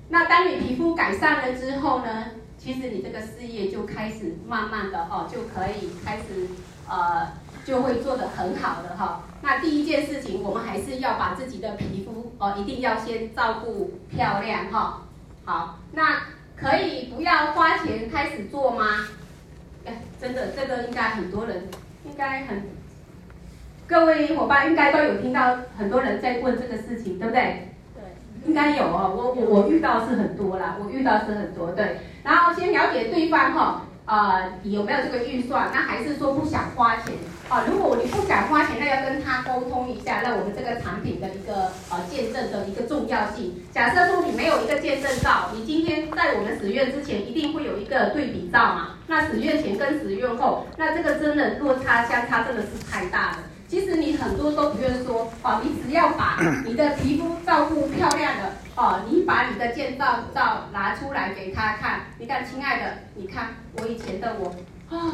那当你皮肤改善了之后呢，其实你这个事业就开始慢慢的哦，就可以开始呃。就会做得很好的哈。那第一件事情，我们还是要把自己的皮肤哦，一定要先照顾漂亮哈。好，那可以不要花钱开始做吗？哎，真的，这个应该很多人应该很，各位伙伴应该都有听到很多人在问这个事情，对不对？对，应该有哦。我我我遇到是很多啦，我遇到是很多对。然后先了解对方哈。呃，有没有这个预算？那还是说不想花钱啊？如果你不想花钱，那要跟他沟通一下，那我们这个产品的一个呃见证的一个重要性。假设说你没有一个见证照，你今天在我们使用之前一定会有一个对比照嘛？那使用前跟使用后，那这个真的落差相差真的是太大了。其实你很多都不用说啊，你只要把你的皮肤照顾漂亮的哦，你把你的建造照拿出来给他看。你看，亲爱的，你看我以前的我啊、哦，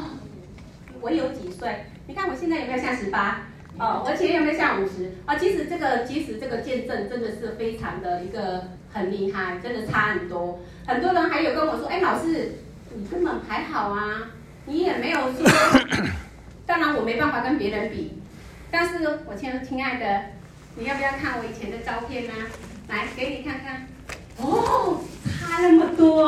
我有几岁？你看我现在有没有像十八？哦，我以前有没有像五十？啊，其实这个其实这个见证真的是非常的一个很厉害，真的差很多。很多人还有跟我说，哎，老师，你根本还好啊，你也没有说。当然我没办法跟别人比。但是我亲亲爱的，你要不要看我以前的照片呢？来，给你看看。哦，差那么多，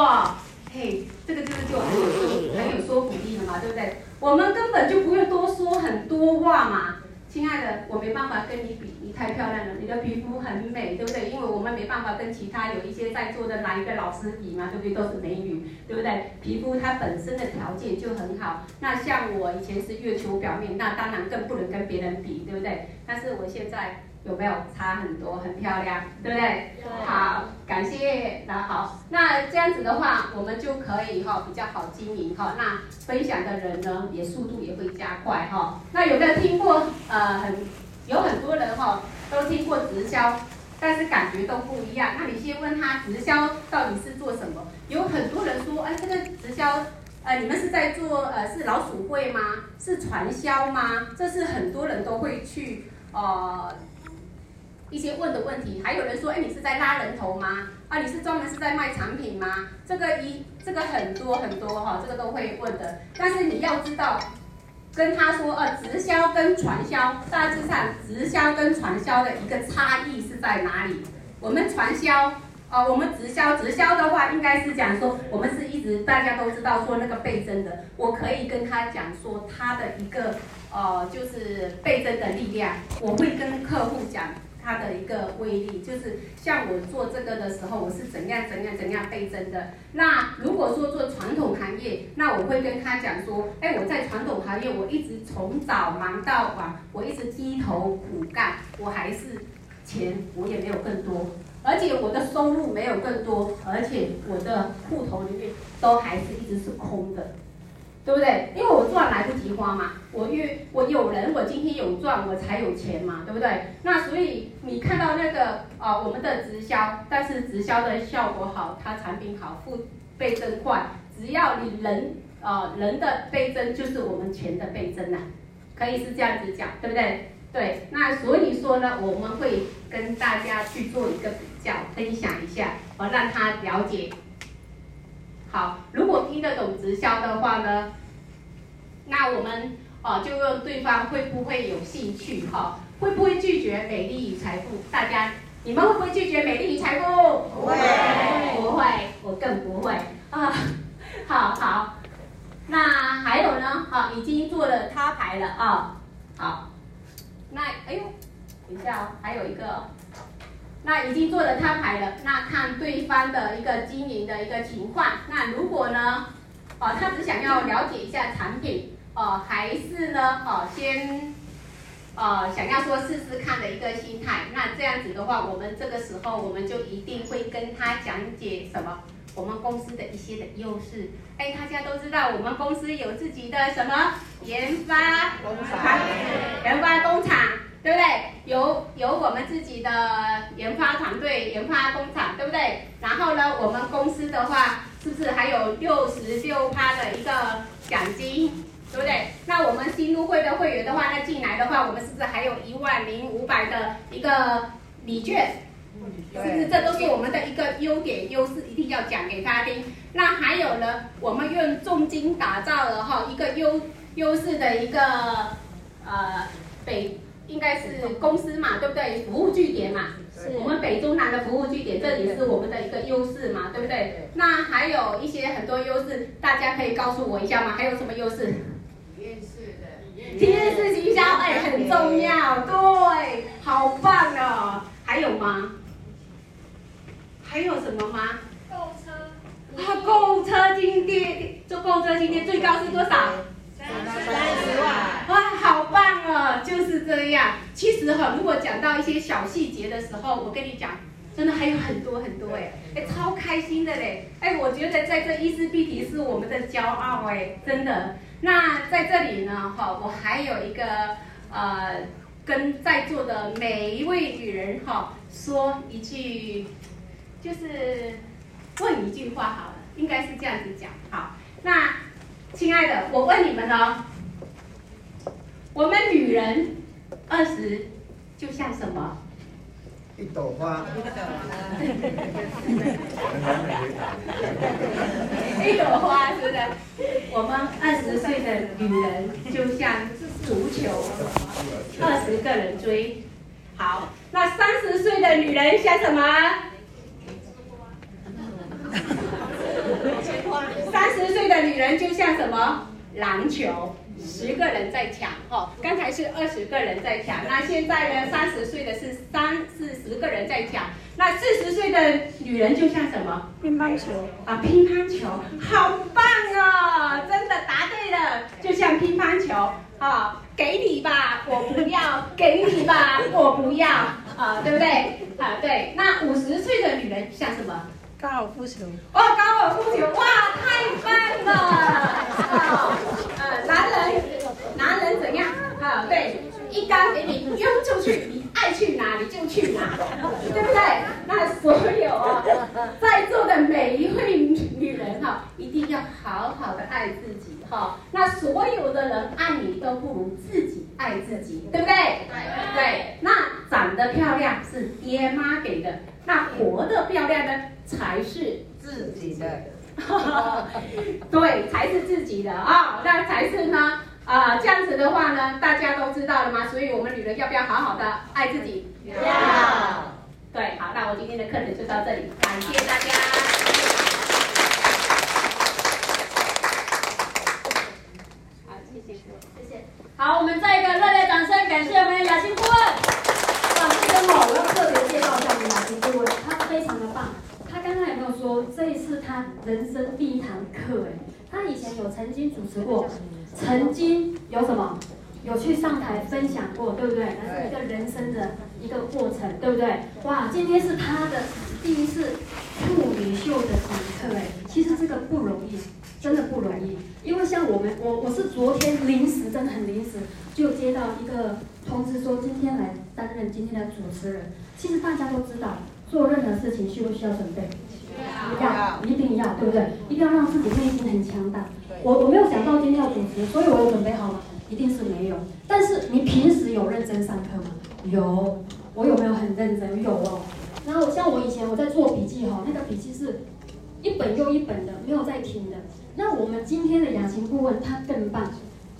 嘿，这个就是就很有很有说服力了嘛，对不对？我们根本就不用多说很多话嘛。亲爱的，我没办法跟你比，你太漂亮了，你的皮肤很美，对不对？因为我们没办法跟其他有一些在座的哪一个老师比嘛，对不对？都是美女，对不对？皮肤它本身的条件就很好。那像我以前是月球表面，那当然更不能跟别人比，对不对？但是我现在。有没有差很多，很漂亮，对不对？对。好，感谢。那好，那这样子的话，我们就可以哈比较好经营哈。那分享的人呢，也速度也会加快哈。那有没有听过？呃，很有很多人哈都听过。直销，但是感觉都不一样。那你先问他直销到底是做什么？有很多人说，哎，这个直销，呃，你们是在做呃是老鼠会吗？是传销吗？这是很多人都会去呃一些问的问题。还有人说，哎，你是在拉人头吗？啊，你是专门是在卖产品吗？这个一这个很多很多哈，这个都会问的。但是你要知道。跟他说，呃，直销跟传销，大致上直销跟传销的一个差异是在哪里？我们传销，呃，我们直销，直销的话应该是讲说，我们是一直大家都知道说那个倍增的，我可以跟他讲说他的一个，呃，就是倍增的力量，我会跟客户讲。它的一个威力，就是像我做这个的时候，我是怎样怎样怎样倍增的。那如果说做传统行业，那我会跟他讲说，哎，我在传统行业，我一直从早忙到晚，我一直低头苦干，我还是钱我也没有更多，而且我的收入没有更多，而且我的户头里面都还是一直是空的。对不对？因为我赚来不及花嘛，我越我有人，我今天有赚，我才有钱嘛，对不对？那所以你看到那个啊、我们的直销，但是直销的效果好，它产品好，付倍增快，只要你人啊、人的倍增就是我们钱的倍增呐、啊，可以是这样子讲，对不对？对，那所以说呢，我们会跟大家去做一个比较，分享一下，我让他了解。好，如果听得懂直销的话呢，那我们哦就问对方会不会有兴趣哈？会不会拒绝美丽与财富？大家你们会不会拒绝美丽与财富？不会，不会，我更不会啊。好好，那还有呢？啊，已经做了他牌了啊。好，那哎呦，等一下哦，还有一个。那已经做了摊牌了，那看对方的一个经营的一个情况。那如果呢，哦，他只想要了解一下产品，哦，还是呢，哦，先，呃，想要说试试看的一个心态。那这样子的话，我们这个时候我们就一定会跟他讲解什么，我们公司的一些的优势。哎，大家都知道我们公司有自己的什么研发工厂，研发工厂。对不对？有有我们自己的研发团队、研发工厂，对不对？然后呢，我们公司的话，是不是还有六十六趴的一个奖金，对不对？那我们新入会的会员的话，那进来的话，我们是不是还有一万零五百的一个礼券？是不是？这都是我们的一个优点、优势，一定要讲给他听。那还有呢，我们用重金打造了哈一个优优势的一个呃北。应该是公司嘛，对不对？服务据点嘛，我们北中南的服务据点，这也是我们的一个优势嘛，对不对？那还有一些很多优势，大家可以告诉我一下吗？还有什么优势？体验式的，体验式行销，哎，很重要，对，好棒哦。还有吗？还有什么吗？购车，啊，购车津贴，做购车津贴最高是多少？三十万，哇，好棒哦！就是这样。其实哈，如果讲到一些小细节的时候，我跟你讲，真的还有很多很多哎，哎，超开心的嘞！哎，我觉得在这伊丝必提是我们的骄傲哎，真的。那在这里呢，哈，我还有一个呃，跟在座的每一位女人哈说一句，就是问一句话好了，应该是这样子讲。好，那。亲爱的，我问你们哦，我们女人二十就像什么？一朵花。一朵花，是不是？我们二十岁的女人就像足球，二十个人追。好，那三十岁的女人像什么？三十岁的女人就像什么？篮球，十个人在抢哈。刚才是二十个人在抢，那现在呢？三十岁的是三四十个人在抢。那四十岁的女人就像什么？乒乓球啊，乒乓球，好棒哦！真的答对了，就像乒乓球啊，给你吧，我不要；给你吧，我不要啊，对不对？啊，对。那五十岁的女人像什么？高尔夫球哇，高尔夫球哇，太棒了！啊，男人，男人怎样？啊，对，一杆给你扔出去，你爱去哪里就去哪，对不对？那所有哦在座的每一位女人哈，一定要好好的爱自己哈。那所有的人爱你都不如自己爱自己，对不对？对。那长得漂亮是爹妈给的。那活得漂亮呢才是自己的。对，才是自己的啊、哦，那才是呢啊、呃，这样子的话呢，大家都知道了吗？所以我们女人要不要好好的爱自己？要。对，好，那我今天的课程就到这里，感谢大家。好，谢谢，谢谢。好，我们再一个热烈掌声，感谢我们的雅欣顾问。啊，这边哦，我要特别介绍一下我们雅馨顾问，他非常的棒。他刚才有没有说，这一次他人生第一堂课？哎，他以前有曾经主持过，曾经有什么？有去上台分享过，对不对？那是一个人生的一个过程，对不对？哇，今天是他的第一次妇女秀的讲课，哎，其实这个不容易，真的不容易。因为像我们，我我是昨天临时，真的很临时，就接到一个通知说今天来担任今天的主持人。其实大家都知道，做任何事情需不需要准备？要，一定要，对不对？一定要让自己内心很强大。我我没有想到今天要主持，所以我有准备好吗？一定是没有，但是你平时有认真上课吗？有，我有没有很认真？有哦。然后像我以前我在做笔记哈，那个笔记是一本又一本的，没有在听的。那我们今天的雅琴顾问他更棒，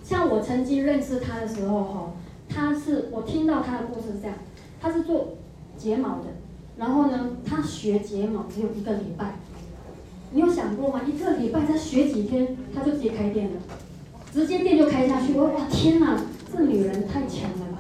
像我曾经认识他的时候哈，他是我听到他的故事是这样，他是做睫毛的，然后呢，他学睫毛只有一个礼拜，你有想过吗？一个礼拜他学几天，他就直接开店了。直接店就开下去，我哇天哪，这女人太强了吧！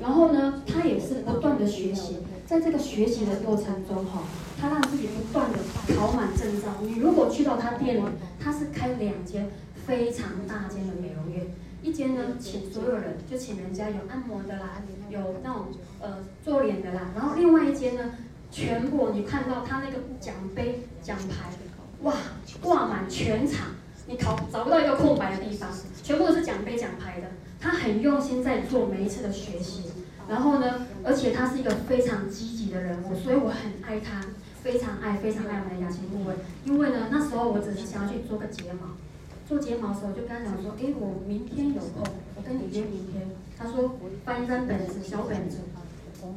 然后呢，她也是不断的学习，在这个学习的过程中哈，她让自己不断的考满证照。你如果去到她店里，她是开两间非常大间的美容院，一间呢请所有人就请人家有按摩的啦，有那种呃做脸的啦，然后另外一间呢，全部你看到他那个奖杯奖牌，哇挂满全场。你考找不到一个空白的地方，全部都是奖杯奖牌的。他很用心在做每一次的学习，然后呢，而且他是一个非常积极的人物，所以我很爱他，非常爱非常爱我们的雅琴顾问。因为呢，那时候我只是想要去做个睫毛，做睫毛的时候就跟他讲说，哎，我明天有空，我跟你约明天。他说翻一翻本子，小本子，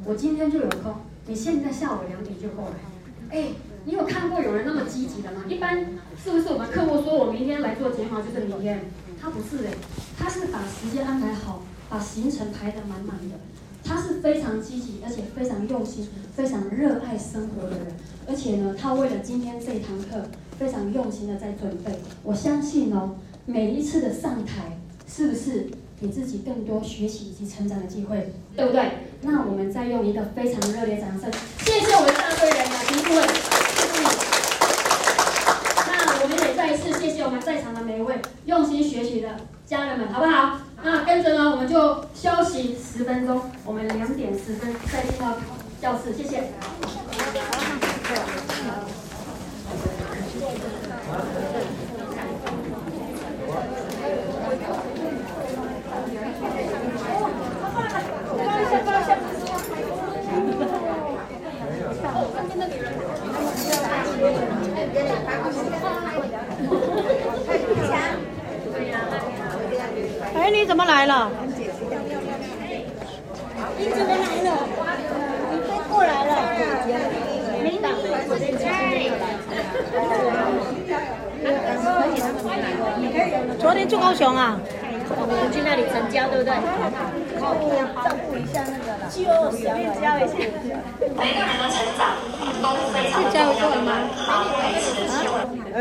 我今天就有空，你现在下午两点就过来，哎。你有看过有人那么积极的吗？一般是不是我们客户说我明天来做睫毛就是明天？他不是的，他是把时间安排好，把行程排得满满的。他是非常积极，而且非常用心，非常热爱生活的人。而且呢，他为了今天这堂课非常用心的在准备。我相信哦，每一次的上台，是不是给自己更多学习以及成长的机会？对不对？那我们再用一个非常热烈掌声，谢谢我们大队人的提问。那我们也再一次。谢谢我们在场的每一位用心学习的家人们，好不好？那跟着呢，我们就休息十分钟，我们两点十分再进到教室，谢谢。哎，你怎么来了？你怎么来了？你飞过来了？没打没昨天住高雄啊？我们去那里成交，对不对？就是教一下。每个人的成长都非常重要的吗？嗯。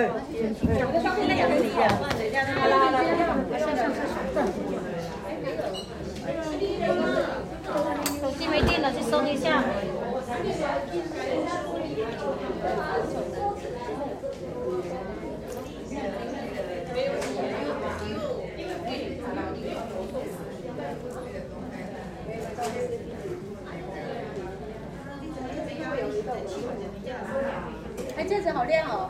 两个双面两个一手机没电了，去收一下。哎，戒指好亮哦。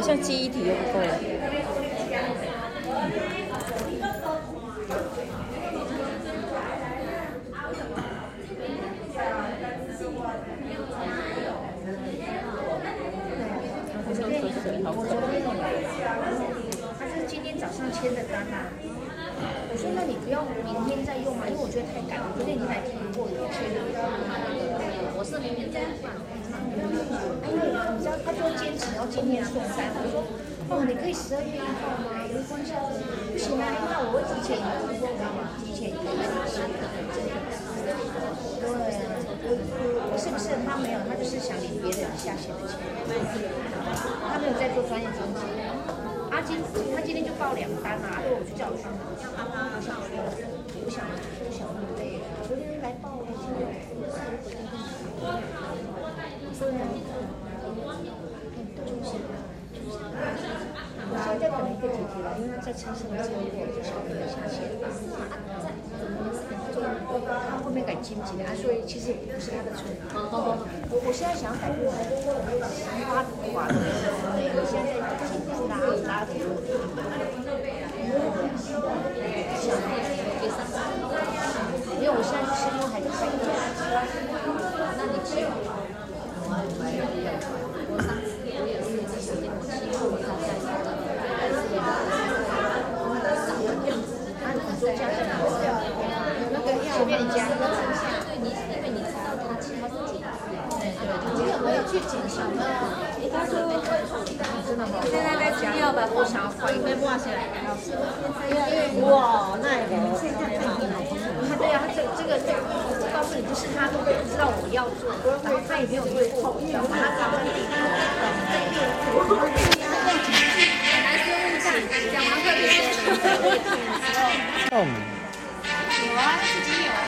好像记忆体又不够了。他是今天早上签的单啊。我说那你不要明天再用嘛，因为我觉得太赶了。昨天已经来提过了，签了。我是明天再换。你知道他说坚持要今天送单，我说哦，你可以十二月一号吗？没关系，不行啊，那我会提前一个月，提前一个月是可能真的。对，是不是他没有？他就是想领别人下线的钱，他没有在做专业经纪。他今他今天就报两单啊，对，我就叫我去，要帮他上去，不想不想那么累。昨天来报了，今天我是回去。对啊，就是我现在等一个姐姐了，因为她在车上车祸，就小朋友下线。他后面改经纪的，所以其实也不是他的错。我我现在想改变花花的，我现在已经拉拉铁